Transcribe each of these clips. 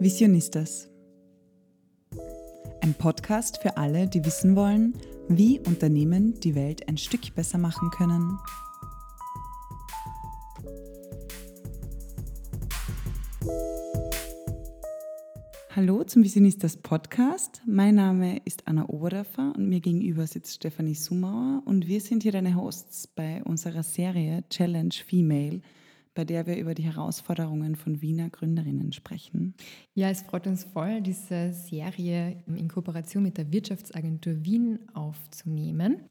Visionistas. Ein Podcast für alle, die wissen wollen, wie Unternehmen die Welt ein Stück besser machen können. Hallo zum Visionistas Podcast. Mein Name ist Anna Oberdorfer und mir gegenüber sitzt Stefanie Sumauer und wir sind hier deine Hosts bei unserer Serie Challenge Female, bei der wir über die Herausforderungen von Wiener Gründerinnen sprechen. Ja, es freut uns voll, diese Serie in Kooperation mit der Wirtschaftsagentur Wien aufzunehmen.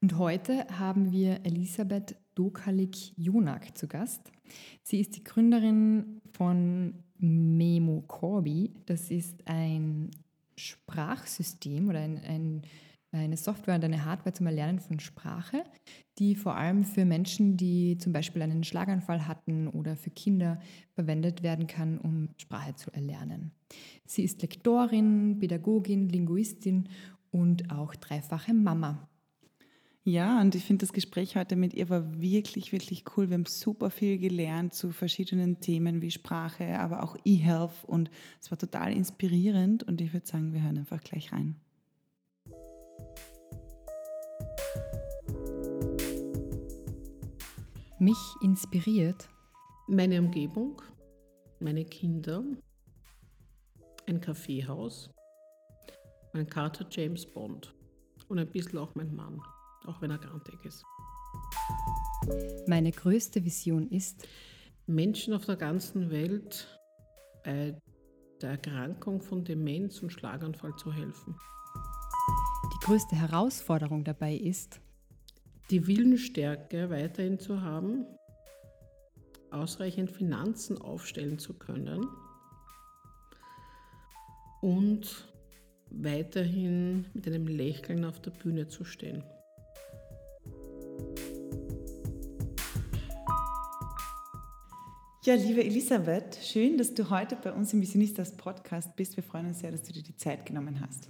Und heute haben wir Elisabeth Dokalik-Jonak zu Gast. Sie ist die Gründerin von Memo Corby. Das ist ein Sprachsystem oder ein, ein, eine Software und eine Hardware zum Erlernen von Sprache, die vor allem für Menschen, die zum Beispiel einen Schlaganfall hatten oder für Kinder verwendet werden kann, um Sprache zu erlernen. Sie ist Lektorin, Pädagogin, Linguistin und auch dreifache Mama. Ja, und ich finde, das Gespräch heute mit ihr war wirklich, wirklich cool. Wir haben super viel gelernt zu verschiedenen Themen wie Sprache, aber auch E-Health und es war total inspirierend und ich würde sagen, wir hören einfach gleich rein. Mich inspiriert meine Umgebung, meine Kinder, ein Kaffeehaus, mein Kater James Bond und ein bisschen auch mein Mann auch wenn er grantig ist. Meine größte Vision ist, Menschen auf der ganzen Welt bei der Erkrankung von Demenz und Schlaganfall zu helfen. Die größte Herausforderung dabei ist, die Willensstärke weiterhin zu haben, ausreichend Finanzen aufstellen zu können und weiterhin mit einem Lächeln auf der Bühne zu stehen. Ja, liebe Elisabeth, schön, dass du heute bei uns im Visionistas Podcast bist. Wir freuen uns sehr, dass du dir die Zeit genommen hast.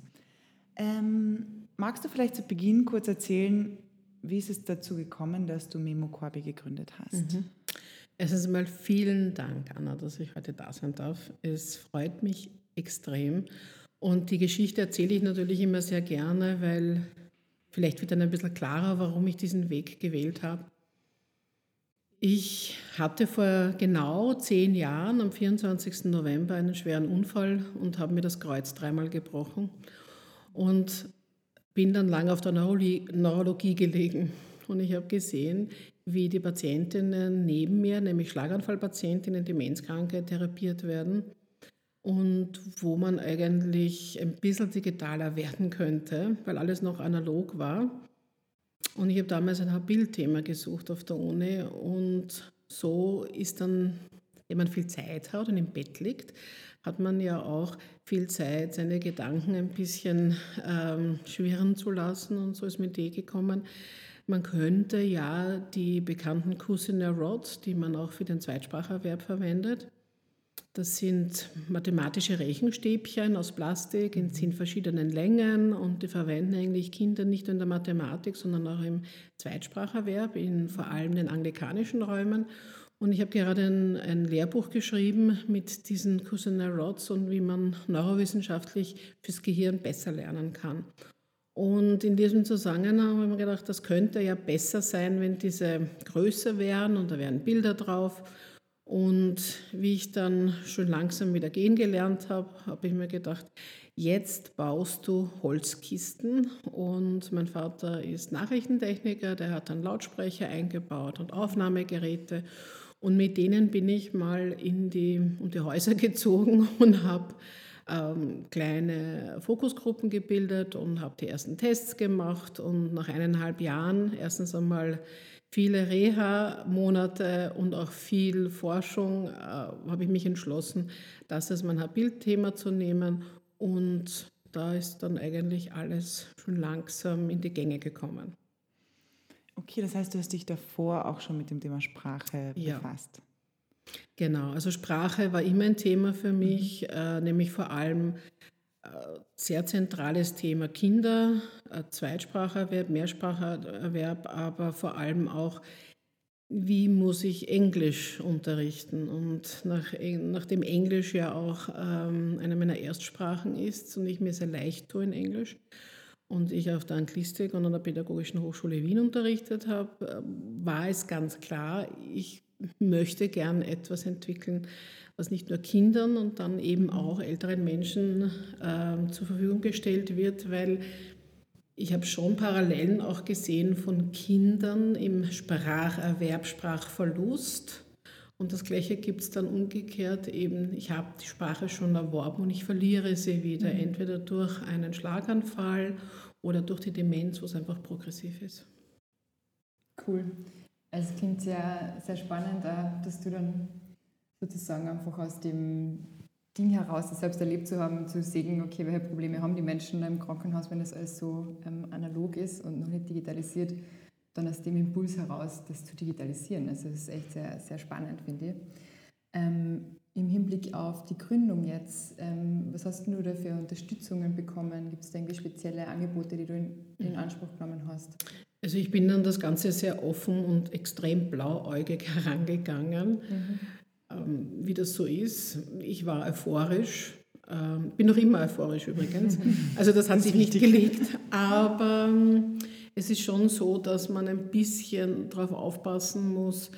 Ähm, magst du vielleicht zu Beginn kurz erzählen, wie ist es dazu gekommen, dass du Memo Corby gegründet hast? Mhm. Erstens mal vielen Dank, Anna, dass ich heute da sein darf. Es freut mich extrem. Und die Geschichte erzähle ich natürlich immer sehr gerne, weil vielleicht wird dann ein bisschen klarer, warum ich diesen Weg gewählt habe. Ich hatte vor genau zehn Jahren am 24. November einen schweren Unfall und habe mir das Kreuz dreimal gebrochen und bin dann lange auf der Neurologie, gelegen. Und ich habe gesehen, wie die Patientinnen neben mir, nämlich Schlaganfallpatientinnen, Demenzkranke, therapiert werden und wo man eigentlich ein bisschen digitaler werden könnte, weil alles noch analog war. Und ich habe damals ein Bildthema gesucht auf der Uni und so ist dann, wenn man viel Zeit hat und im Bett liegt, hat man ja auch viel Zeit, seine Gedanken ein bisschen ähm, schwirren zu lassen und so ist mir die Idee gekommen, man könnte ja die bekannten Cousinet Rods, die man auch für den Zweitspracherwerb verwendet, das sind mathematische Rechenstäbchen aus Plastik in zehn verschiedenen Längen und die verwenden eigentlich Kinder nicht nur in der Mathematik, sondern auch im Zweitspracherwerb, in vor allem den anglikanischen Räumen. Und ich habe gerade ein, ein, Lehrbuch geschrieben mit diesen Cousinet Rods und wie man neurowissenschaftlich fürs Gehirn besser lernen kann. Und in diesem Zusammenhang habe ich mir gedacht, das könnte ja besser sein, wenn diese größer wären und da wären Bilder drauf. Und wie ich dann schon langsam wieder gehen gelernt habe, habe ich mir gedacht, jetzt baust du Holzkisten. Und mein Vater ist Nachrichtentechniker, der hat dann Lautsprecher eingebaut und Aufnahmegeräte. Und mit denen bin ich mal in die, um die Häuser gezogen und habe ähm, kleine Fokusgruppen gebildet und habe die ersten Tests gemacht. Und nach eineinhalb Jahren erstens einmal viele Reha-Monate und auch viel Forschung äh, habe ich mich entschlossen, das als mein Bildthema zu nehmen. Und da ist dann eigentlich alles schon langsam in die Gänge gekommen. Okay, das heißt, du hast dich davor auch schon mit dem Thema Sprache ja. befasst. Genau, also Sprache war immer ein Thema für mich, mhm. äh, nämlich vor allem sehr zentrales Thema Kinder, Zweitspracherwerb, Mehrspracherwerb, aber vor allem auch wie muss ich Englisch unterrichten. Und nach, nachdem Englisch ja auch ähm, eine meiner Erstsprachen ist und ich mir sehr leicht tue in Englisch und ich auf der Anglistik und an der Pädagogischen Hochschule Wien unterrichtet habe, äh, war es ganz klar, ich möchte gern etwas entwickeln, was nicht nur Kindern und dann eben auch älteren Menschen äh, zur Verfügung gestellt wird, weil ich habe schon Parallelen auch gesehen von Kindern im Spracherwerb, Sprachverlust. Und das Gleiche gibt es dann umgekehrt eben, ich habe die Sprache schon erworben und ich verliere sie wieder, mhm. entweder durch einen Schlaganfall oder durch die Demenz, wo es einfach progressiv ist. Cool. Also es klingt sehr, sehr spannend, dass du dann sozusagen einfach aus dem Ding heraus, das selbst erlebt zu haben, zu sehen, okay, welche Probleme haben die Menschen im Krankenhaus, wenn das alles so ähm, analog ist und noch nicht digitalisiert, dann aus dem Impuls heraus, das zu digitalisieren. Also das ist echt sehr, sehr spannend, finde ich. Ähm, Im Hinblick auf die Gründung jetzt, ähm, was hast du da für Unterstützungen bekommen? Gibt es da irgendwie spezielle Angebote, die du in, in Anspruch genommen hast? Also ich bin dann das Ganze sehr offen und extrem blauäugig herangegangen. Mhm. Ähm, wie das so ist. Ich war euphorisch, ähm, bin noch immer euphorisch übrigens. Also das hat sich nicht gelegt, aber ähm, es ist schon so, dass man ein bisschen darauf aufpassen muss,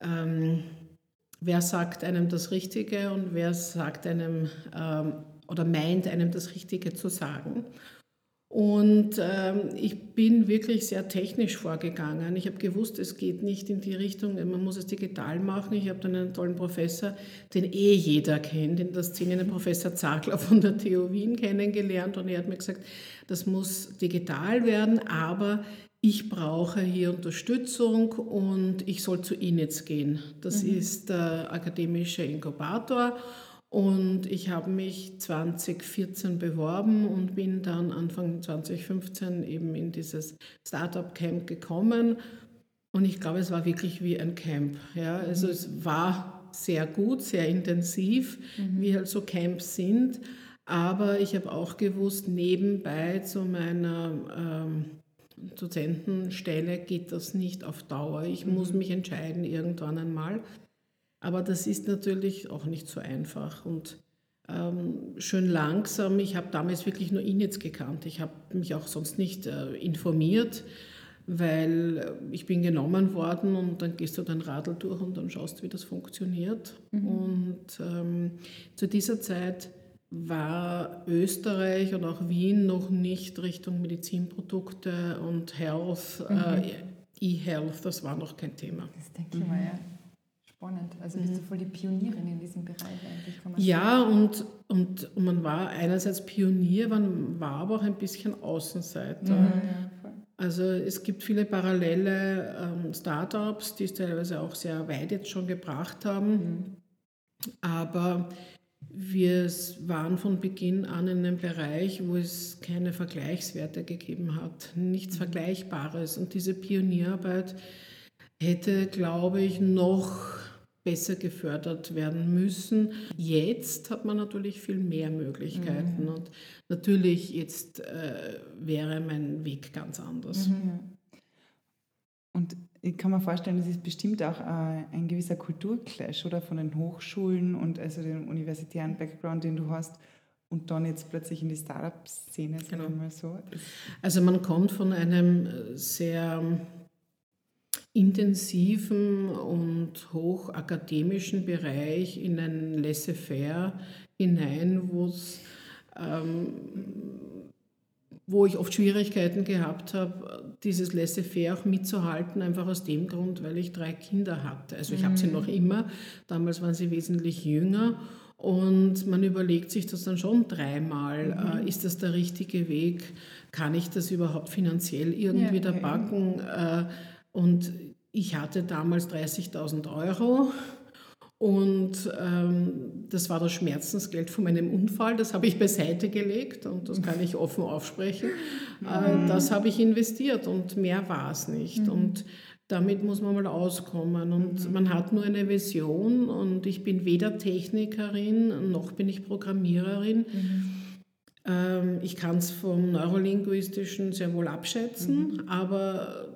wer sagt einem das Richtige und wer sagt einem oder meint einem das Richtige zu sagen. Und ähm, ich bin wirklich sehr technisch vorgegangen. Ich habe gewusst, es geht nicht in die Richtung, man muss es digital machen. Ich habe dann einen tollen Professor, den eh jeder kennt, in der Szene, den Professor Zagler von der TU Wien kennengelernt. Und er hat mir gesagt, das muss digital werden, aber ich brauche hier Unterstützung und ich soll zu INETS gehen. Das mhm. ist der akademische Inkubator. Und ich habe mich 2014 beworben und bin dann Anfang 2015 eben in dieses Startup-Camp gekommen. Und ich glaube, es war wirklich wie ein Camp. Ja? Also mhm. es war sehr gut, sehr intensiv, mhm. wie halt so Camps sind. Aber ich habe auch gewusst, nebenbei zu meiner ähm, Dozentenstelle geht das nicht auf Dauer. Ich mhm. muss mich entscheiden irgendwann einmal. Aber das ist natürlich auch nicht so einfach und ähm, schön langsam. Ich habe damals wirklich nur ihn jetzt gekannt. Ich habe mich auch sonst nicht äh, informiert, weil äh, ich bin genommen worden und dann gehst du dein Radl durch und dann schaust, wie das funktioniert. Mhm. Und ähm, zu dieser Zeit war Österreich und auch Wien noch nicht Richtung Medizinprodukte und Health, äh, mhm. äh, E-Health, das war noch kein Thema. Das denke ich mal, ja spannend. Also bist du mhm. voll die Pionierin in diesem Bereich eigentlich. ja, und, und man war einerseits Pionier, man war aber auch ein bisschen Außenseiter. Mhm. Also es gibt viele parallele ähm, Startups, die es teilweise auch sehr weit jetzt schon gebracht haben. Mhm. Aber wir waren von Beginn an in einem Bereich, wo es keine Vergleichswerte gegeben hat, nichts mhm. Vergleichbares. Und diese Pionierarbeit hätte, glaube ich, noch besser gefördert werden müssen. Jetzt hat man natürlich viel mehr Möglichkeiten mhm. und natürlich jetzt äh, wäre mein Weg ganz anders. Mhm. Und ich kann mir vorstellen, das ist bestimmt auch äh, ein gewisser Kulturclash oder von den Hochschulen und also dem universitären Background, den du hast und dann jetzt plötzlich in die Startup-Szene, genau. mal so. Also man kommt von einem sehr intensiven und hochakademischen Bereich in ein Laissez-faire hinein, ähm, wo ich oft Schwierigkeiten gehabt habe, dieses Laissez-faire auch mitzuhalten, einfach aus dem Grund, weil ich drei Kinder hatte. Also ich mhm. habe sie mhm. noch immer, damals waren sie wesentlich jünger und man überlegt sich das dann schon dreimal, mhm. äh, ist das der richtige Weg, kann ich das überhaupt finanziell irgendwie ja, da backen? Äh, und ich hatte damals 30.000 Euro und ähm, das war das Schmerzensgeld von meinem Unfall. Das habe ich beiseite gelegt und das kann ich offen aufsprechen. Äh, mhm. das habe ich investiert und mehr war es nicht. Mhm. Und damit muss man mal auskommen. Und mhm. man hat nur eine Vision und ich bin weder Technikerin noch bin ich Programmiererin. Mhm. Ähm, ich kann es vom Neurolinguistischen sehr wohl abschätzen, mhm. aber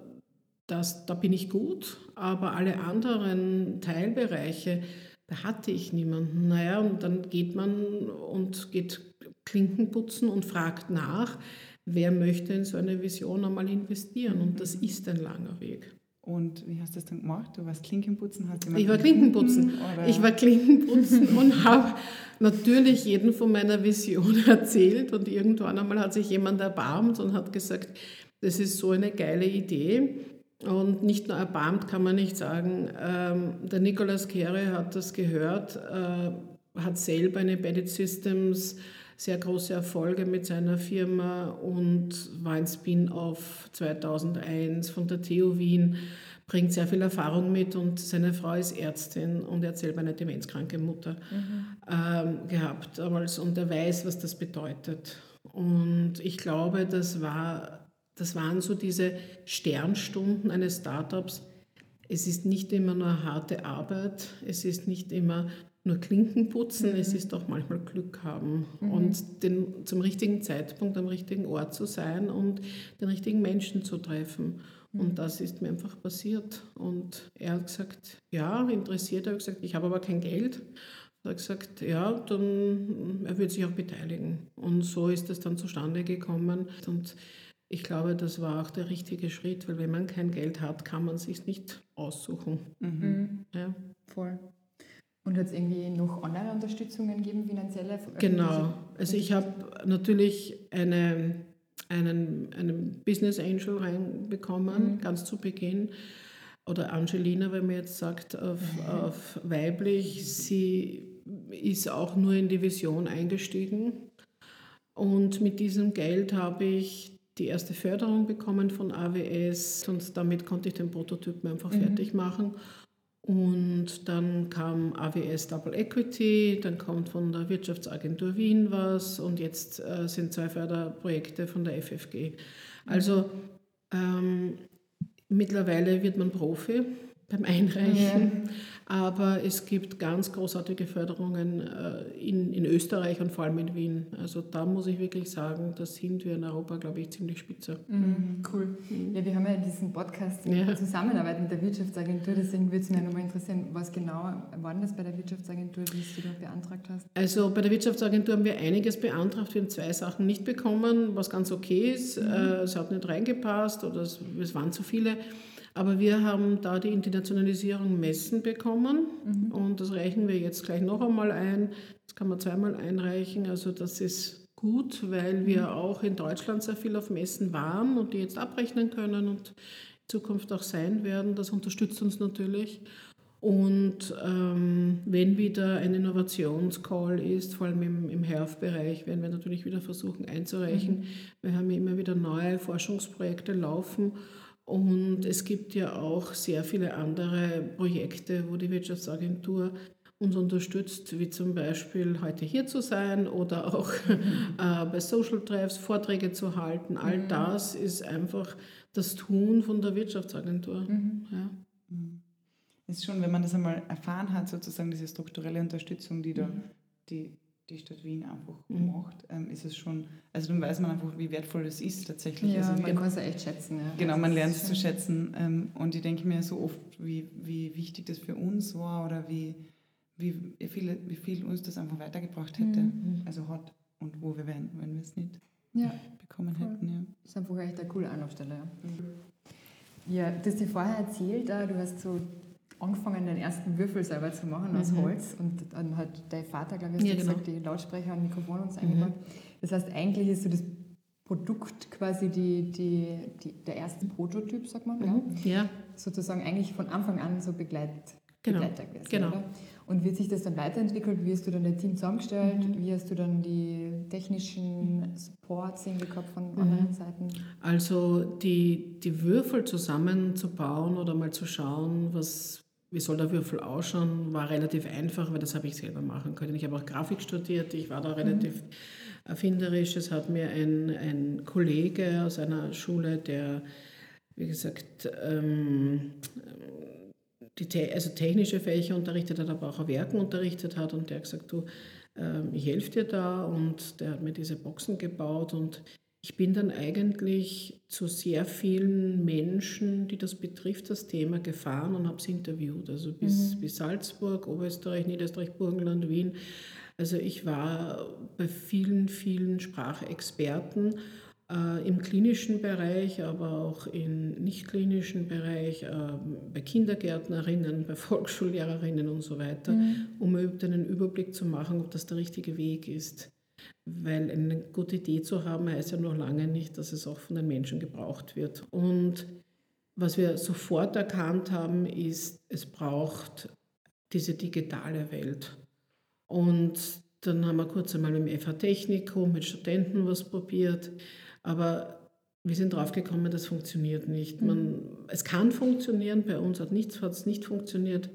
das, da bin ich gut, aber alle anderen Teilbereiche, da hatte ich niemanden. Naja, und dann geht man und geht Klinken putzen und fragt nach, wer möchte in so eine Vision einmal investieren. Und das ist ein langer Weg. Und wie hast du das dann gemacht? Du warst Klinkenputzen? Hast ich war Klinkenputzen. Ich war Klinkenputzen und habe natürlich jeden von meiner Vision erzählt. Und irgendwann einmal hat sich jemand erbarmt und hat gesagt, das ist so eine geile Idee. Und nicht nur erbarmt kann man nicht sagen. Ähm, der Nicolas Kehre hat das gehört, äh, hat selber in Embedded Systems sehr große Erfolge mit seiner Firma und war ein Spin-off 2001 von der TU Wien, bringt sehr viel Erfahrung mit und seine Frau ist Ärztin und er hat selber eine demenzkranke Mutter mhm. ähm, gehabt damals und er weiß, was das bedeutet. Und ich glaube, das war das waren so diese Sternstunden eines Startups. Es ist nicht immer nur harte Arbeit, es ist nicht immer nur Klinken putzen, mhm. es ist auch manchmal Glück haben mhm. und den, zum richtigen Zeitpunkt am richtigen Ort zu sein und den richtigen Menschen zu treffen. Mhm. Und das ist mir einfach passiert. Und er hat gesagt, ja, interessiert. Er hat gesagt, ich habe aber kein Geld. Er hat gesagt, ja, dann er wird sich auch beteiligen. Und so ist es dann zustande gekommen. Und ich glaube, das war auch der richtige Schritt, weil wenn man kein Geld hat, kann man es sich nicht aussuchen. Mhm. mhm. Ja. Voll. Und hat es irgendwie noch andere Unterstützungen gegeben, finanzielle? Genau. Also ich habe natürlich eine, einen, einen Business Angel reinbekommen, mhm. ganz zu Beginn. Oder Angelina, wenn man jetzt sagt, auf, mhm. auf weiblich. Sie ist auch nur in die Vision eingestiegen. Und mit diesem Geld habe ich die erste Förderung bekommen von AWS und damit konnte ich den Prototypen einfach mhm. fertig machen. Und dann kam AWS Double Equity, dann kommt von der Wirtschaftsagentur Wien was und jetzt äh, sind zwei Förderprojekte von der FFG. Also ähm, mittlerweile wird man Profi beim Einreichen. Aber es gibt ganz großartige Förderungen äh, in, in Österreich und vor allem in Wien. Also da muss ich wirklich sagen, da sind wir in Europa, glaube ich, ziemlich spitze. Mhm, cool. Ja, wir haben ja diesen Podcast in ja. Zusammenarbeit mit der Wirtschaftsagentur, deswegen würde es mich nochmal interessieren, was genau war das bei der Wirtschaftsagentur, die du da beantragt hast? Also bei der Wirtschaftsagentur haben wir einiges beantragt. Wir haben zwei Sachen nicht bekommen, was ganz okay ist. Mhm. Äh, es hat nicht reingepasst oder es, es waren zu viele. Aber wir haben da die Internationalisierung messen bekommen mhm. und das reichen wir jetzt gleich noch einmal ein. Das kann man zweimal einreichen. Also das ist gut, weil wir mhm. auch in Deutschland sehr viel auf Messen waren und die jetzt abrechnen können und in Zukunft auch sein werden. Das unterstützt uns natürlich. Und ähm, wenn wieder ein Innovationscall ist, vor allem im, im Health-Bereich, werden wir natürlich wieder versuchen einzureichen. Mhm. Wir haben ja immer wieder neue Forschungsprojekte laufen und es gibt ja auch sehr viele andere Projekte, wo die Wirtschaftsagentur uns unterstützt, wie zum Beispiel heute hier zu sein oder auch äh, bei Social Treffs Vorträge zu halten. All mhm. das ist einfach das Tun von der Wirtschaftsagentur. Mhm. Ja. Mhm. Ist schon, wenn man das einmal erfahren hat, sozusagen diese strukturelle Unterstützung, die da mhm. die die Stadt Wien einfach mhm. macht, ähm, ist es schon, also dann weiß man einfach, wie wertvoll es ist tatsächlich. Ja, also man kann es ja echt schätzen. Ja. Genau, man lernt es zu schätzen. Ähm, und ich denke mir so oft, wie, wie wichtig das für uns war oder wie, wie, viel, wie viel uns das einfach weitergebracht hätte. Mhm. Also hat und wo wir wären, wenn wir es nicht ja. bekommen Voll. hätten. Ja. Das ist einfach echt eine coole Anlaufstelle. Ja. Mhm. ja, du hast dir vorher erzählt, du hast so angefangen, den ersten Würfel selber zu machen aus mhm. Holz. Und dann hat dein Vater, glaube ich, ja, gesagt, genau. die Lautsprecher und Mikrofone uns eingebaut. Mhm. Das heißt, eigentlich ist so das Produkt quasi die, die, die, der erste Prototyp, sagt man, mhm. ja? ja? Sozusagen eigentlich von Anfang an so begleit, genau. Begleiter gewesen. Genau. Oder? Und wird sich das dann weiterentwickelt? Wie hast du dann dein Team zusammengestellt? Mhm. Wie hast du dann die technischen Supports hingekommen von mhm. anderen Seiten? Also die, die Würfel zusammenzubauen oder mal zu schauen, was, wie soll der Würfel ausschauen, war relativ einfach, weil das habe ich selber machen können. Ich habe auch Grafik studiert, ich war da relativ mhm. erfinderisch. Es hat mir ein, ein Kollege aus einer Schule, der, wie gesagt, ähm, die, also technische Fächer unterrichtet hat, aber auch Werken unterrichtet hat und der hat gesagt, du, ähm, ich helfe dir da und der hat mir diese Boxen gebaut und ich bin dann eigentlich zu sehr vielen Menschen, die das betrifft, das Thema gefahren und habe sie interviewt. Also bis, mhm. bis Salzburg, Oberösterreich, Niederösterreich, Burgenland, Wien. Also ich war bei vielen, vielen Sprachexperten äh, im klinischen Bereich, aber auch im nicht klinischen Bereich, äh, bei Kindergärtnerinnen, bei Volksschullehrerinnen und so weiter, mhm. um einen Überblick zu machen, ob das der richtige Weg ist. Weil eine gute Idee zu haben, heißt ja noch lange nicht, dass es auch von den Menschen gebraucht wird. Und was wir sofort erkannt haben, ist, es braucht diese digitale Welt. Und dann haben wir kurz einmal im FH-Technikum mit Studenten was probiert. Aber wir sind draufgekommen, das funktioniert nicht. Man, mhm. es kann funktionieren, bei uns hat es nicht funktioniert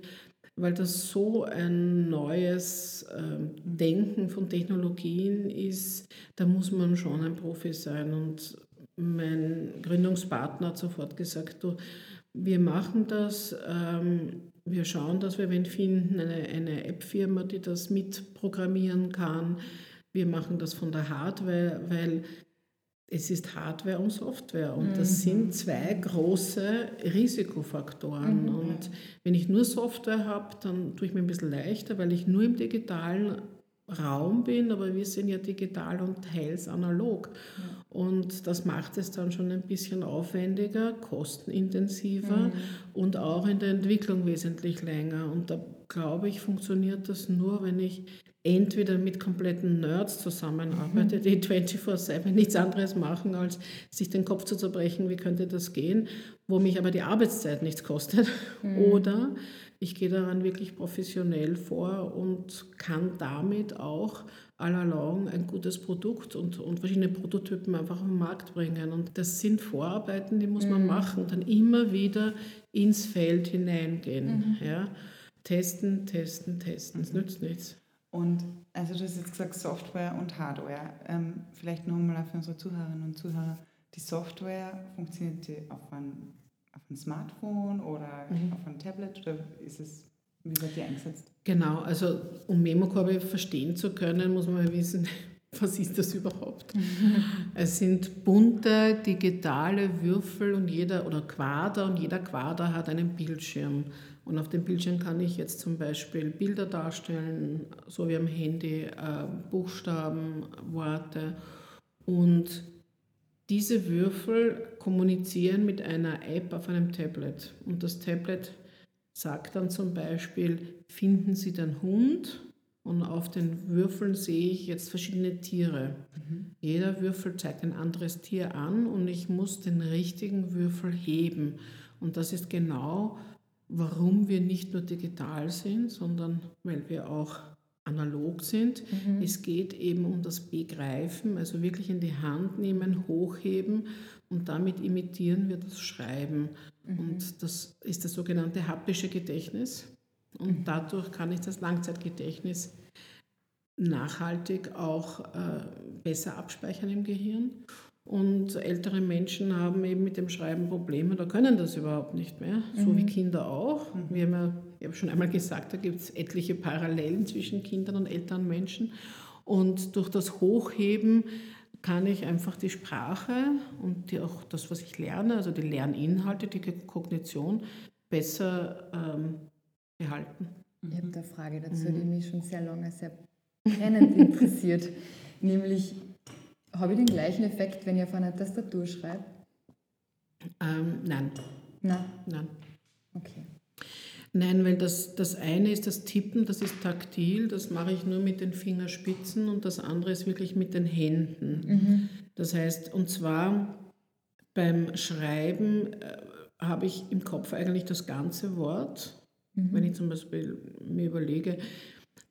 weil das so ein neues äh, Denken von Technologien ist, da muss man schon ein Profi sein. Und mein Gründungspartner hat sofort gesagt, du, wir machen das, ähm, wir schauen, dass wir wen finden, eine, eine App-Firma, die das mitprogrammieren kann. Wir machen das von der Hardware, weil es ist Hardware und Software und das mhm. sind zwei große Risikofaktoren. Mhm. Und wenn ich nur Software habe, dann tue ich mir ein bisschen leichter, weil ich nur im digitalen Raum bin, aber wir sind ja digital und teils analog. Ja. Und das macht es dann schon ein bisschen aufwendiger, kostenintensiver mhm. und auch in der Entwicklung wesentlich länger. Und da glaube ich, funktioniert das nur, wenn ich entweder mit kompletten Nerds zusammenarbeite, die 24-7 nichts anderes machen, als sich den Kopf zu zerbrechen, wie könnte das gehen, wo mich aber die Arbeitszeit nichts kostet. Mhm. Oder ich gehe daran wirklich professionell vor und kann damit auch all along ein gutes Produkt und, und verschiedene Prototypen einfach auf den Markt bringen. Und das sind Vorarbeiten, die muss man mhm. machen, dann immer wieder ins Feld hineingehen. Mhm. Ja? Testen, testen, testen, es mhm. nützt nichts. Und also du hast jetzt gesagt Software und Hardware. Ähm, vielleicht nochmal für unsere Zuhörerinnen und Zuhörer. Die Software funktioniert die auf ein, auf ein Smartphone oder mhm. auf ein Tablet oder ist es, wie wird die eingesetzt? Genau, also um Memokörbe verstehen zu können, muss man wissen, was ist das überhaupt? es sind bunte digitale Würfel und jeder oder Quader und jeder Quader hat einen Bildschirm. Und auf dem Bildschirm kann ich jetzt zum Beispiel Bilder darstellen, so wie am Handy, äh, Buchstaben, Worte. Und diese Würfel kommunizieren mit einer App auf einem Tablet. Und das Tablet sagt dann zum Beispiel, finden Sie den Hund? Und auf den Würfeln sehe ich jetzt verschiedene Tiere. Mhm. Jeder Würfel zeigt ein anderes Tier an und ich muss den richtigen Würfel heben. Und das ist genau warum wir nicht nur digital sind, sondern weil wir auch analog sind. Mhm. Es geht eben um das Begreifen, also wirklich in die Hand nehmen, hochheben und damit imitieren wir das Schreiben. Mhm. Und das ist das sogenannte haptische Gedächtnis. Und mhm. dadurch kann ich das Langzeitgedächtnis nachhaltig auch äh, besser abspeichern im Gehirn. Und ältere Menschen haben eben mit dem Schreiben Probleme oder können das überhaupt nicht mehr, mhm. so wie Kinder auch. Mhm. Wir haben ja, ich habe schon einmal gesagt, da gibt es etliche Parallelen zwischen Kindern und älteren Menschen. Und durch das Hochheben kann ich einfach die Sprache und die, auch das, was ich lerne, also die Lerninhalte, die Kognition, besser ähm, behalten. Ich habe eine Frage dazu, mhm. die mich schon sehr lange sehr brennend interessiert. Nämlich, habe ich den gleichen Effekt, wenn ich auf einer Tastatur schreibe? Ähm, nein. Nein? Nein. Okay. Nein, weil das, das eine ist das Tippen, das ist taktil, das mache ich nur mit den Fingerspitzen und das andere ist wirklich mit den Händen. Mhm. Das heißt, und zwar beim Schreiben äh, habe ich im Kopf eigentlich das ganze Wort. Mhm. Wenn ich zum Beispiel mir überlege,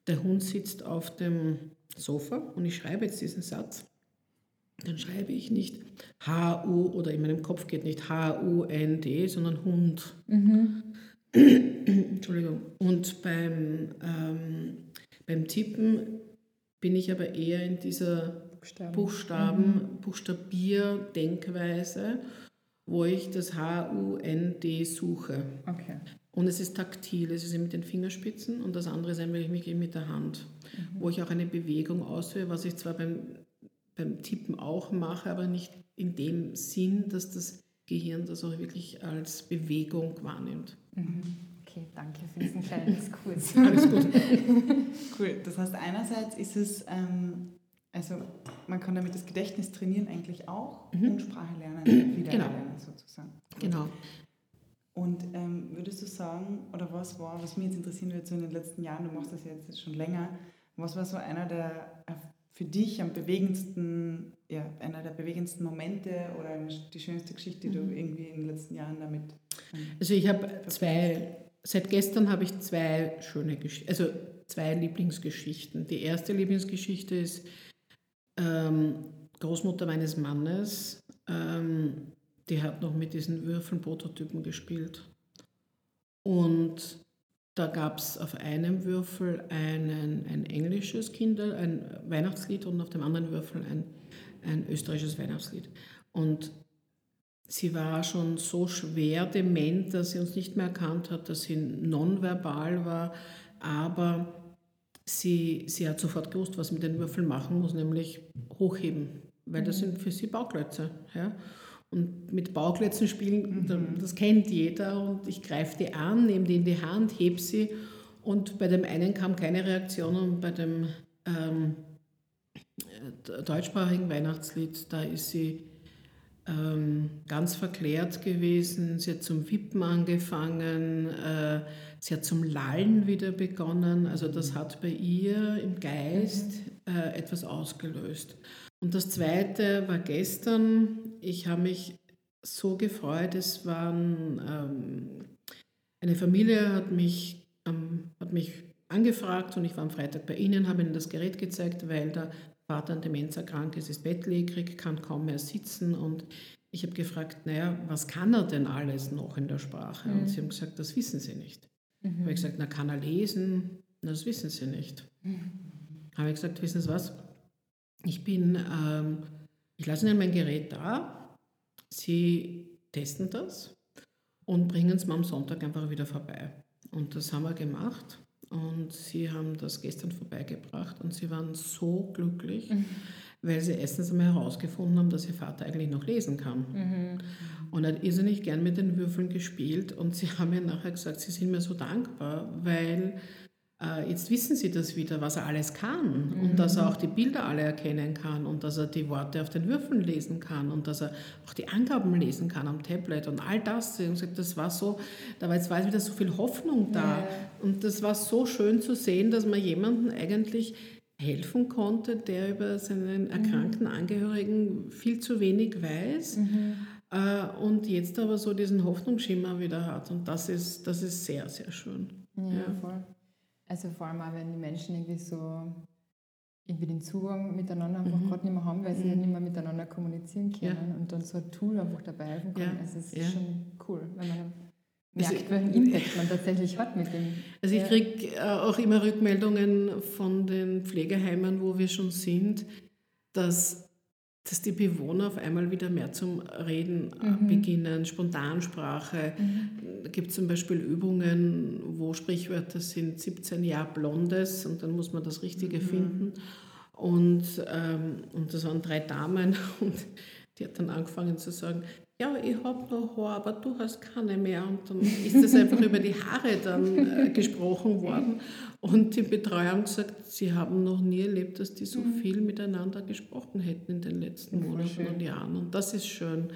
der Hund sitzt auf dem Sofa und ich schreibe jetzt diesen Satz, dann schreibe ich nicht H-U oder in meinem Kopf geht nicht H-U-N-D, sondern Hund. Mhm. Entschuldigung. Und beim, ähm, beim Tippen bin ich aber eher in dieser Buchstaben, Buchstaben mhm. Buchstabier-Denkweise, wo ich das H-U-N-D suche. Okay. Und es ist taktil, es ist mit den Fingerspitzen und das andere ist eigentlich mit der Hand, mhm. wo ich auch eine Bewegung ausführe, was ich zwar beim beim Tippen auch mache, aber nicht in dem Sinn, dass das Gehirn das auch wirklich als Bewegung wahrnimmt. Mhm. Okay, danke für diesen kleinen Diskurs. Alles gut. cool. Das heißt, einerseits ist es, ähm, also man kann damit das Gedächtnis trainieren eigentlich auch Mhm. und Sprache lernen, wieder Genau. lernen sozusagen. Genau. Und ähm, würdest du sagen, oder was war, was mich jetzt interessieren würde, so in den letzten Jahren, du machst das ja jetzt schon länger, was war so einer der für dich am bewegendsten, ja, einer der bewegendsten Momente oder die schönste Geschichte, die du irgendwie in den letzten Jahren damit. ähm, Also ich habe zwei, seit gestern habe ich zwei schöne Geschichten, also zwei Lieblingsgeschichten. Die erste Lieblingsgeschichte ist ähm, Großmutter meines Mannes, ähm, die hat noch mit diesen Würfeln-Prototypen gespielt. Und da gab es auf einem Würfel einen, ein englisches Kinder, ein Weihnachtslied und auf dem anderen Würfel ein, ein österreichisches Weihnachtslied. Und sie war schon so schwer dement, dass sie uns nicht mehr erkannt hat, dass sie nonverbal war, aber sie, sie hat sofort gewusst, was sie mit den Würfeln machen muss, nämlich hochheben, weil das sind für sie Bauklötze. Ja? Und mit Bauklötzen spielen, da- das kennt jeder und ich greife die an, nehme die in die Hand, heb sie und bei dem einen kam keine Reaktion und bei dem ähm, äh, deutschsprachigen Weihnachtslied, da ist sie ganz verklärt gewesen. Sie hat zum Wippen angefangen, äh, sie hat zum Lallen wieder begonnen. Also das hat bei ihr im Geist äh, etwas ausgelöst. Und das Zweite war gestern. Ich habe mich so gefreut. Es waren ähm, eine Familie hat mich, ähm, hat mich angefragt und ich war am Freitag bei ihnen, habe ihnen das Gerät gezeigt, weil der Vater an Demenz erkrankt ist, ist bettlägerig, kann kaum mehr sitzen und ich habe gefragt, naja, was kann er denn alles noch in der Sprache? Und sie haben gesagt, das wissen sie nicht. Habe ich gesagt, na kann er lesen? Na, das wissen sie nicht. Habe ich gesagt, wissen Sie was? Ich bin, ähm, ich lasse Ihnen mein Gerät da, Sie testen das und bringen es mir am Sonntag einfach wieder vorbei. Und das haben wir gemacht und sie haben das gestern vorbeigebracht und sie waren so glücklich, weil sie erstens einmal herausgefunden haben, dass ihr Vater eigentlich noch lesen kann. Und er hat irrsinnig gern mit den Würfeln gespielt und sie haben mir nachher gesagt, sie sind mir so dankbar, weil jetzt wissen sie das wieder, was er alles kann und dass er auch die Bilder alle erkennen kann und dass er die Worte auf den Würfeln lesen kann und dass er auch die Angaben lesen kann am Tablet und all das. Gesagt, das war so, da war jetzt war wieder so viel Hoffnung da und das war so schön zu sehen, dass man jemanden eigentlich helfen konnte, der über seinen erkrankten Angehörigen viel zu wenig weiß äh, und jetzt aber so diesen Hoffnungsschimmer wieder hat. Und das ist, das ist sehr, sehr schön. Ja, Ja. voll. Also vor allem auch, wenn die Menschen irgendwie so irgendwie den Zugang miteinander einfach Mhm. gerade nicht mehr haben, weil sie Mhm. nicht mehr miteinander kommunizieren können Ja. und dann so ein Tool einfach dabei helfen kann. Ja, Also es ist ja. schon cool, wenn man Also- merkt, welchen Impact man tatsächlich hat mit dem. Also ich kriege äh, auch immer Rückmeldungen von den Pflegeheimen, wo wir schon sind, dass, dass die Bewohner auf einmal wieder mehr zum Reden Mhm. beginnen, Spontansprache. Da gibt es zum Beispiel Übungen, wo Sprichwörter sind 17 Jahre Blondes und dann muss man das Richtige finden. Und, ähm, und das waren drei Damen und die hat dann angefangen zu sagen, ja, ich habe noch Haar, aber du hast keine mehr. Und dann ist das einfach über die Haare dann äh, gesprochen worden. Und die Betreuer haben gesagt, sie haben noch nie erlebt, dass die so viel miteinander gesprochen hätten in den letzten Monaten und Jahren. Und das ist schön.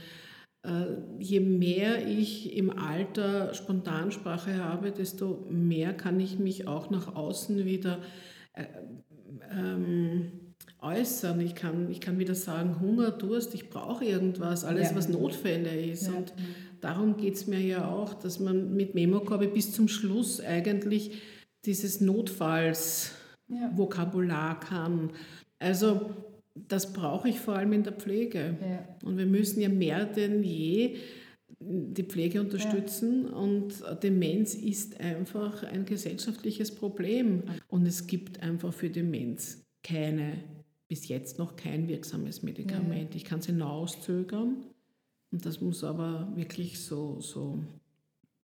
Äh, Je mehr ich im Alter Spontansprache habe, desto mehr kann ich mich auch nach außen wieder äh, ähm, äußern. Ich kann, ich kann wieder sagen, Hunger, Durst, ich brauche irgendwas, alles, Ja. was Notfälle ist. Ja. Und darum geht es mir ja auch, dass man mit Memokorbe bis zum Schluss eigentlich dieses Notfallsvokabular Ja. kann. Also das brauche ich vor allem in der Pflege. Ja. Und wir müssen ja mehr denn je die Pflege unterstützen. Und Demenz ist einfach ein gesellschaftliches Problem. Und es gibt einfach für Demenz keine, bis jetzt noch kein wirksames Medikament. Ich kann es hinauszögern. Und das muss aber wirklich so, so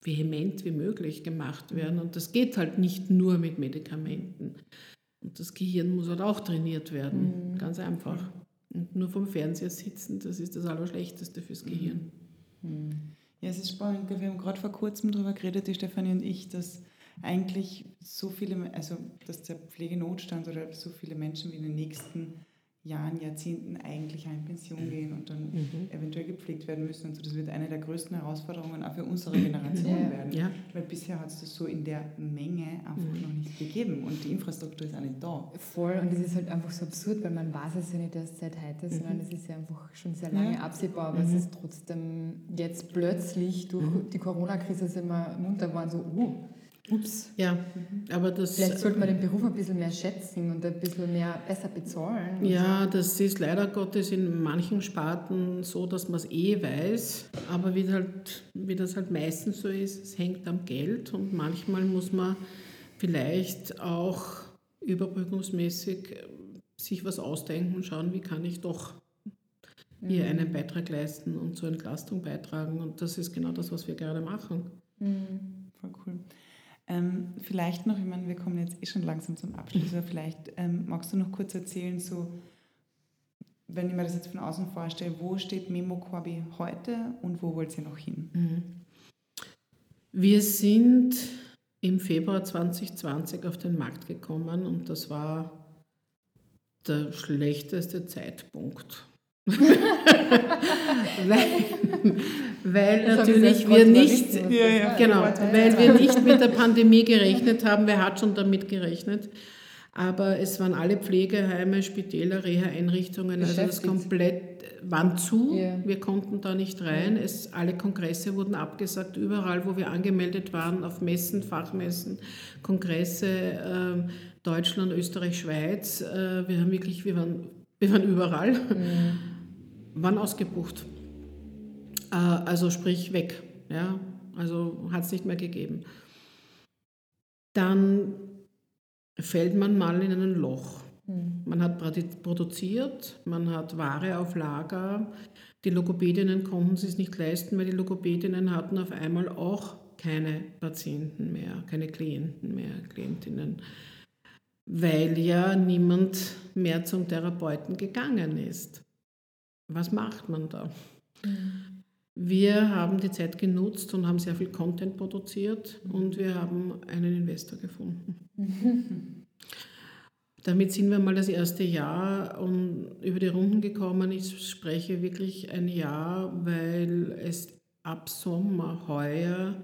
vehement wie möglich gemacht werden. Und das geht halt nicht nur mit Medikamenten. Und das Gehirn muss halt auch trainiert werden. Ganz einfach. Und nur vom Fernseher sitzen, das ist das Allerschlechteste fürs Gehirn. Mhm. Ja, es ist spannend. Wir haben gerade vor kurzem darüber geredet, die Stefanie und ich, dass eigentlich so viele, also dass der Pflegenotstand oder so viele Menschen wie in den nächsten Jahren, Jahrzehnten eigentlich in Pension gehen und dann mhm. eventuell gepflegt werden müssen. Und so, das wird eine der größten Herausforderungen auch für unsere Generation ja. werden. Ja. Weil bisher hat es das so in der Menge einfach mhm. noch nicht gegeben und die Infrastruktur ist auch nicht da. Voll, und das ist halt einfach so absurd, weil man weiß es ja nicht erst seit heute, mhm. sondern es ist ja einfach schon sehr lange ja. absehbar, aber es mhm. ist trotzdem jetzt plötzlich durch mhm. die Corona-Krise sind wir munter waren, so, oh, Ups. Ja, aber das. Vielleicht sollte man den Beruf ein bisschen mehr schätzen und ein bisschen mehr besser bezahlen. Ja, so. das ist leider Gottes in manchen Sparten so, dass man es eh weiß. Aber wie, halt, wie das halt meistens so ist, es hängt am Geld und manchmal muss man vielleicht auch überbrückungsmäßig äh, sich was ausdenken und schauen, wie kann ich doch hier mhm. einen Beitrag leisten und zur Entlastung beitragen. Und das ist genau das, was wir gerade machen. Mhm. Ähm, vielleicht noch, ich meine, wir kommen jetzt eh schon langsam zum Abschluss, aber vielleicht ähm, magst du noch kurz erzählen, so, wenn ich mir das jetzt von außen vorstelle, wo steht Memo Corby heute und wo wollt ihr noch hin? Mhm. Wir sind im Februar 2020 auf den Markt gekommen und das war der schlechteste Zeitpunkt. weil, weil natürlich wir nicht, ja, ja, genau, weil wir nicht mit der Pandemie gerechnet haben. Wer hat schon damit gerechnet? Aber es waren alle Pflegeheime, Spitäler, Reha-Einrichtungen, also das komplett waren zu. Yeah. Wir konnten da nicht rein. Es, alle Kongresse wurden abgesagt, überall, wo wir angemeldet waren, auf Messen, Fachmessen, Kongresse, äh, Deutschland, Österreich, Schweiz. Äh, wir haben wirklich, wir waren, wir waren überall. Mm waren ausgebucht. Äh, also sprich weg. Ja? Also hat es nicht mehr gegeben. Dann fällt man mal in ein Loch. Hm. Man hat produziert, man hat Ware auf Lager. Die Logopädinnen konnten es nicht leisten, weil die Logopädinnen hatten auf einmal auch keine Patienten mehr, keine Klienten mehr, Klientinnen, weil ja niemand mehr zum Therapeuten gegangen ist was macht man da? Mhm. Wir haben die Zeit genutzt und haben sehr viel Content produziert und wir haben einen Investor gefunden. Damit sind wir mal das erste Jahr über die Runden gekommen. Ich spreche wirklich ein Jahr, weil es ab Sommer heuer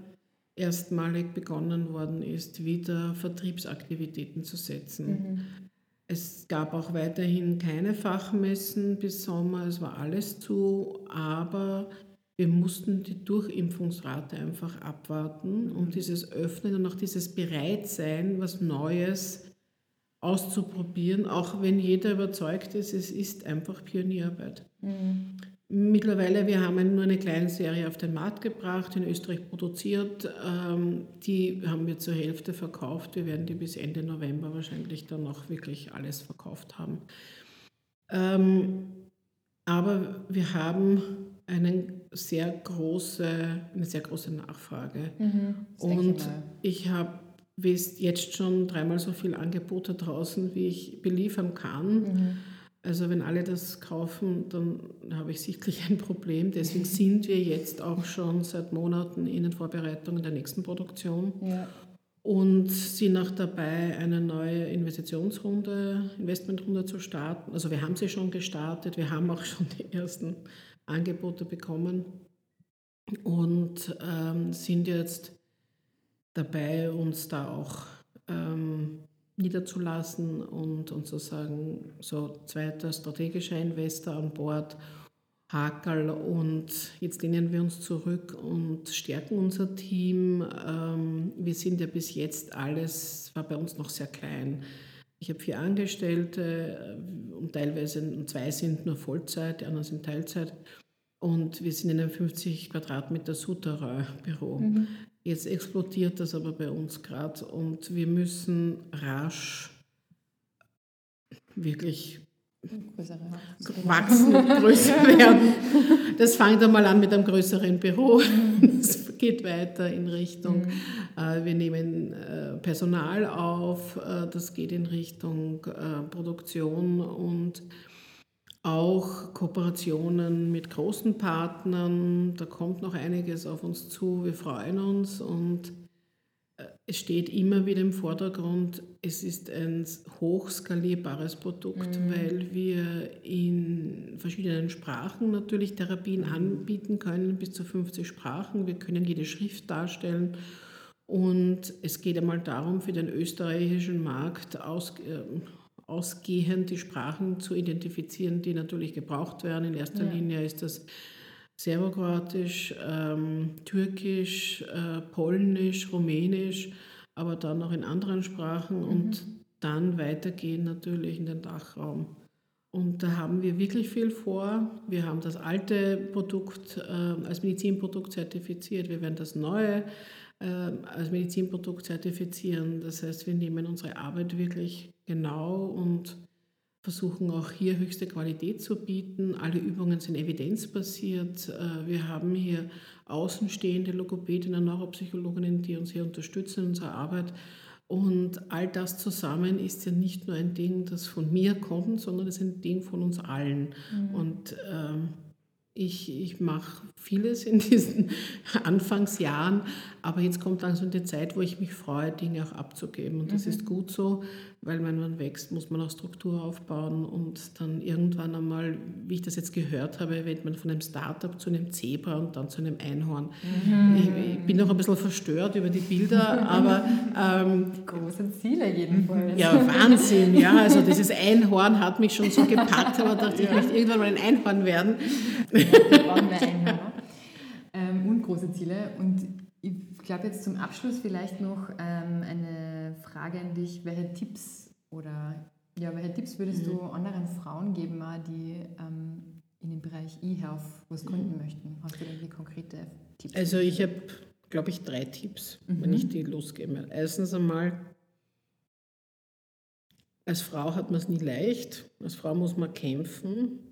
erstmalig begonnen worden ist, wieder Vertriebsaktivitäten zu setzen. Mhm. Es gab auch weiterhin keine Fachmessen bis Sommer, es war alles zu, aber wir mussten die Durchimpfungsrate einfach abwarten, um dieses Öffnen und auch dieses Bereitsein, was Neues auszuprobieren, auch wenn jeder überzeugt ist, es ist einfach Pionierarbeit. Mhm. Mittlerweile, wir haben nur eine kleine Serie auf den Markt gebracht, in Österreich produziert. Ähm, die haben wir zur Hälfte verkauft. Wir werden die bis Ende November wahrscheinlich dann auch wirklich alles verkauft haben. Ähm, aber wir haben einen sehr große, eine sehr große Nachfrage. Mhm, Und ich habe jetzt schon dreimal so viel Angebote draußen, wie ich beliefern kann. Mhm. Also wenn alle das kaufen, dann habe ich sichtlich ein Problem. Deswegen sind wir jetzt auch schon seit Monaten in den Vorbereitungen der nächsten Produktion ja. und sind auch dabei, eine neue Investitionsrunde, Investmentrunde zu starten. Also wir haben sie schon gestartet, wir haben auch schon die ersten Angebote bekommen und ähm, sind jetzt dabei, uns da auch ähm, niederzulassen und, und sozusagen so zweiter strategischer Investor an Bord, Hakel und jetzt lehnen wir uns zurück und stärken unser Team. Ähm, wir sind ja bis jetzt alles, war bei uns noch sehr klein. Ich habe vier Angestellte äh, und teilweise zwei sind nur Vollzeit, die anderen sind Teilzeit. Und wir sind in einem 50 Quadratmeter Souterrain-Büro. Mhm. Jetzt explodiert das aber bei uns gerade und wir müssen rasch wirklich. Wachsen, größer werden. Das fängt einmal an mit einem größeren Büro. Es geht weiter in Richtung, mhm. äh, wir nehmen äh, Personal auf, äh, das geht in Richtung Produktion und auch Kooperationen mit großen Partnern. Da kommt noch einiges auf uns zu. Wir freuen uns und es steht immer wieder im Vordergrund, es ist ein hochskalierbares Produkt, mhm. weil wir in verschiedenen Sprachen natürlich Therapien mhm. anbieten können, bis zu 50 Sprachen. Wir können jede Schrift darstellen. Und es geht einmal darum, für den österreichischen Markt aus, äh, ausgehend die Sprachen zu identifizieren, die natürlich gebraucht werden. In erster ja. Linie ist das Serbokroatisch, ähm, Türkisch, äh, Polnisch, Rumänisch, aber dann noch in anderen Sprachen mhm. und dann weitergehen natürlich in den Dachraum. Und da haben wir wirklich viel vor. Wir haben das alte Produkt äh, als Medizinprodukt zertifiziert. Wir werden das neue äh, als Medizinprodukt zertifizieren. Das heißt, wir nehmen unsere Arbeit wirklich genau und versuchen auch hier höchste Qualität zu bieten. Alle Übungen sind evidenzbasiert. Äh, wir haben hier außenstehende Logopädinnen, Neuropsychologinnen, die uns hier unterstützen in unserer Arbeit. Und all das zusammen ist ja nicht nur ein Ding, das von mir kommt, sondern es ist ein Ding von uns allen. Mhm. Und ähm, ich, ich mache vieles in diesen Anfangsjahren, aber jetzt kommt langsam die Zeit, wo ich mich freue, Dinge auch abzugeben. Und das mhm. ist gut so, weil wenn man wächst, muss man auch Struktur aufbauen und dann irgendwann einmal, wie ich das jetzt gehört habe, wird man von einem Startup zu einem Zebra und dann zu einem Einhorn. Mhm. Ich, ich, bin noch ein bisschen verstört über die Bilder, aber... Ähm, Große Ziele jedenfalls. Ja, Wahnsinn, ja. Also dieses Einhorn hat mich schon so gepackt, aber dachte, ich möchte irgendwann mal ein Einhorn werden brauchen wir Einhörner. Ähm, und große Ziele. Und ich glaube jetzt zum Abschluss vielleicht noch ähm, eine Frage an dich. Welche Tipps oder ja, welche Tipps würdest mhm. du anderen Frauen geben, die ähm, in dem Bereich E-Health was gründen mhm. möchten? Hast du irgendwie konkrete Tipps? Also ich habe, glaube ich, drei Tipps, mhm. wenn ich die losgebe. Erstens einmal, als Frau hat man es nie leicht. Als Frau muss man kämpfen.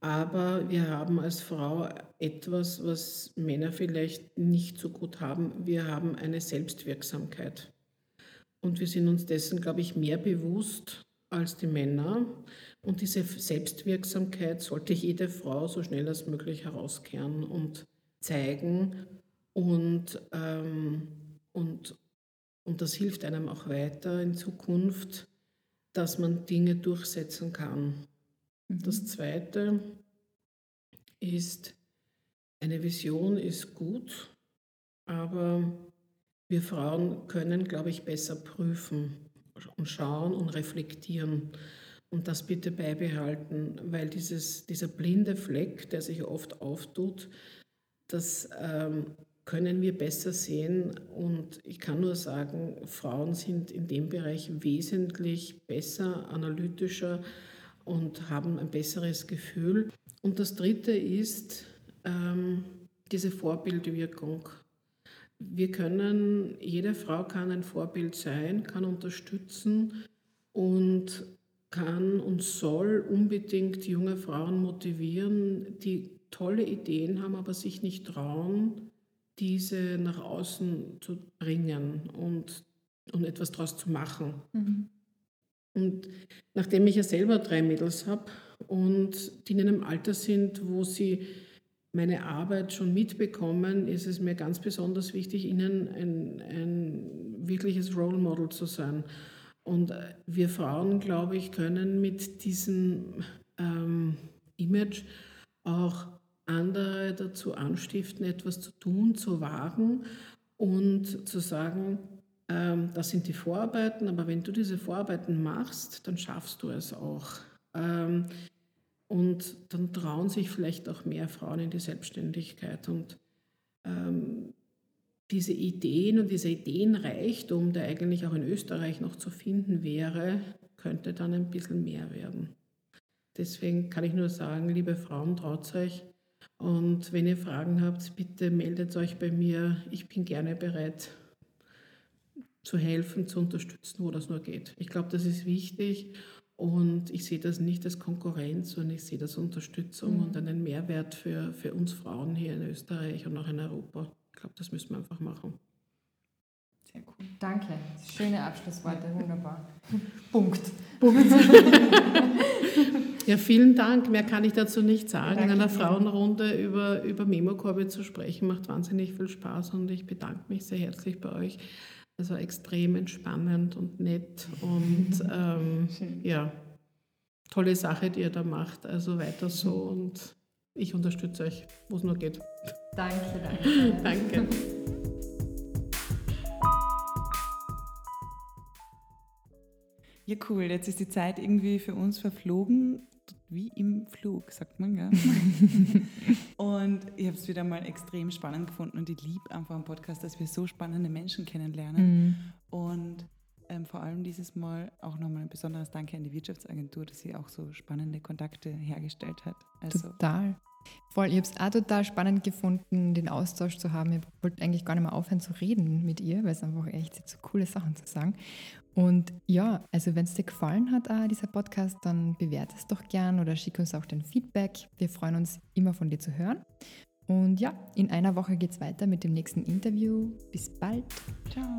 Aber wir haben als Frau etwas, was Männer vielleicht nicht so gut haben. Wir haben eine Selbstwirksamkeit. Und wir sind uns dessen, glaube ich, mehr bewusst als die Männer. Und diese Selbstwirksamkeit sollte jede Frau so schnell als möglich herauskehren und zeigen. Und, ähm, und, und das hilft einem auch weiter in Zukunft, dass man Dinge durchsetzen kann. Das mhm. Zweite ist, eine Vision ist gut, aber wir Frauen können, glaube ich, besser prüfen und schauen und reflektieren und das bitte beibehalten, weil dieses, dieser blinde Fleck, der sich oft auftut, das ähm, können wir besser sehen. Und ich kann nur sagen, Frauen sind in dem Bereich wesentlich besser, analytischer, und haben ein besseres Gefühl. Und das Dritte ist ähm, diese Vorbildwirkung. Wir können, jede Frau kann ein Vorbild sein, kann unterstützen und kann und soll unbedingt junge Frauen motivieren, die tolle Ideen haben, aber sich nicht trauen, diese nach außen zu bringen und, und etwas daraus zu machen. Mhm. Und nachdem ich ja selber drei Mädels habe und die in einem Alter sind, wo sie meine Arbeit schon mitbekommen, ist es mir ganz besonders wichtig, ihnen ein, ein wirkliches Role Model zu sein. Und wir Frauen, glaube ich, können mit diesem ähm, Image auch andere dazu anstiften, etwas zu tun, zu wagen und zu sagen, das sind die Vorarbeiten, aber wenn du diese Vorarbeiten machst, dann schaffst du es auch. Ähm, und dann trauen sich vielleicht auch mehr Frauen in die Selbstständigkeit. Und ähm, diese Ideen und dieser Ideenreichtum, der eigentlich auch in Österreich noch zu finden wäre, könnte dann ein bisschen mehr werden. Deswegen kann ich nur sagen, liebe Frauen, traut euch. Und wenn ihr Fragen habt, bitte meldet euch bei mir. Ich bin gerne bereit, zu helfen, zu unterstützen, wo das nur geht. Ich glaube, das ist wichtig und ich sehe das nicht als Konkurrenz, sondern ich sehe das als Unterstützung mhm. und einen Mehrwert für, für uns Frauen hier in Österreich und auch in Europa. Ich glaube, das müssen wir einfach machen. Sehr cool. Danke. Schöne Abschlussworte, wunderbar. Punkt. Punkt. Ja, vielen Dank. Mehr kann ich dazu nicht sagen. Danke In einer. Frauenrunde über, über Memokorbe zu sprechen, macht wahnsinnig viel Spaß und ich bedanke mich sehr herzlich bei euch. War extrem entspannend und nett und ähm, ja, tolle Sache, die ihr da macht. Also weiter so und ich unterstütze euch, wo es nur geht. Danke, danke. Danke. Ja, cool. Jetzt ist die Zeit irgendwie für uns verflogen, wie im Flug, sagt man, gell? und ich habe es wieder mal extrem spannend gefunden und ich liebe einfach am Podcast, dass wir so spannende Menschen kennenlernen. Mhm. Und ähm, vor allem dieses Mal auch nochmal ein besonderes Danke an die Wirtschaftsagentur, dass sie auch so spannende Kontakte hergestellt hat. Also, Total. Voll, ich habe es auch total spannend gefunden, den Austausch zu haben. Ich wollte eigentlich gar nicht mehr aufhören zu reden mit ihr, weil es einfach echt so coole Sachen zu sagen. Und ja, also wenn es dir gefallen hat, auch dieser Podcast, dann bewerte es doch gern oder schick uns auch den Feedback. Wir freuen uns immer von dir zu hören. Und ja, in einer Woche geht es weiter mit dem nächsten Interview. Bis bald. ciao.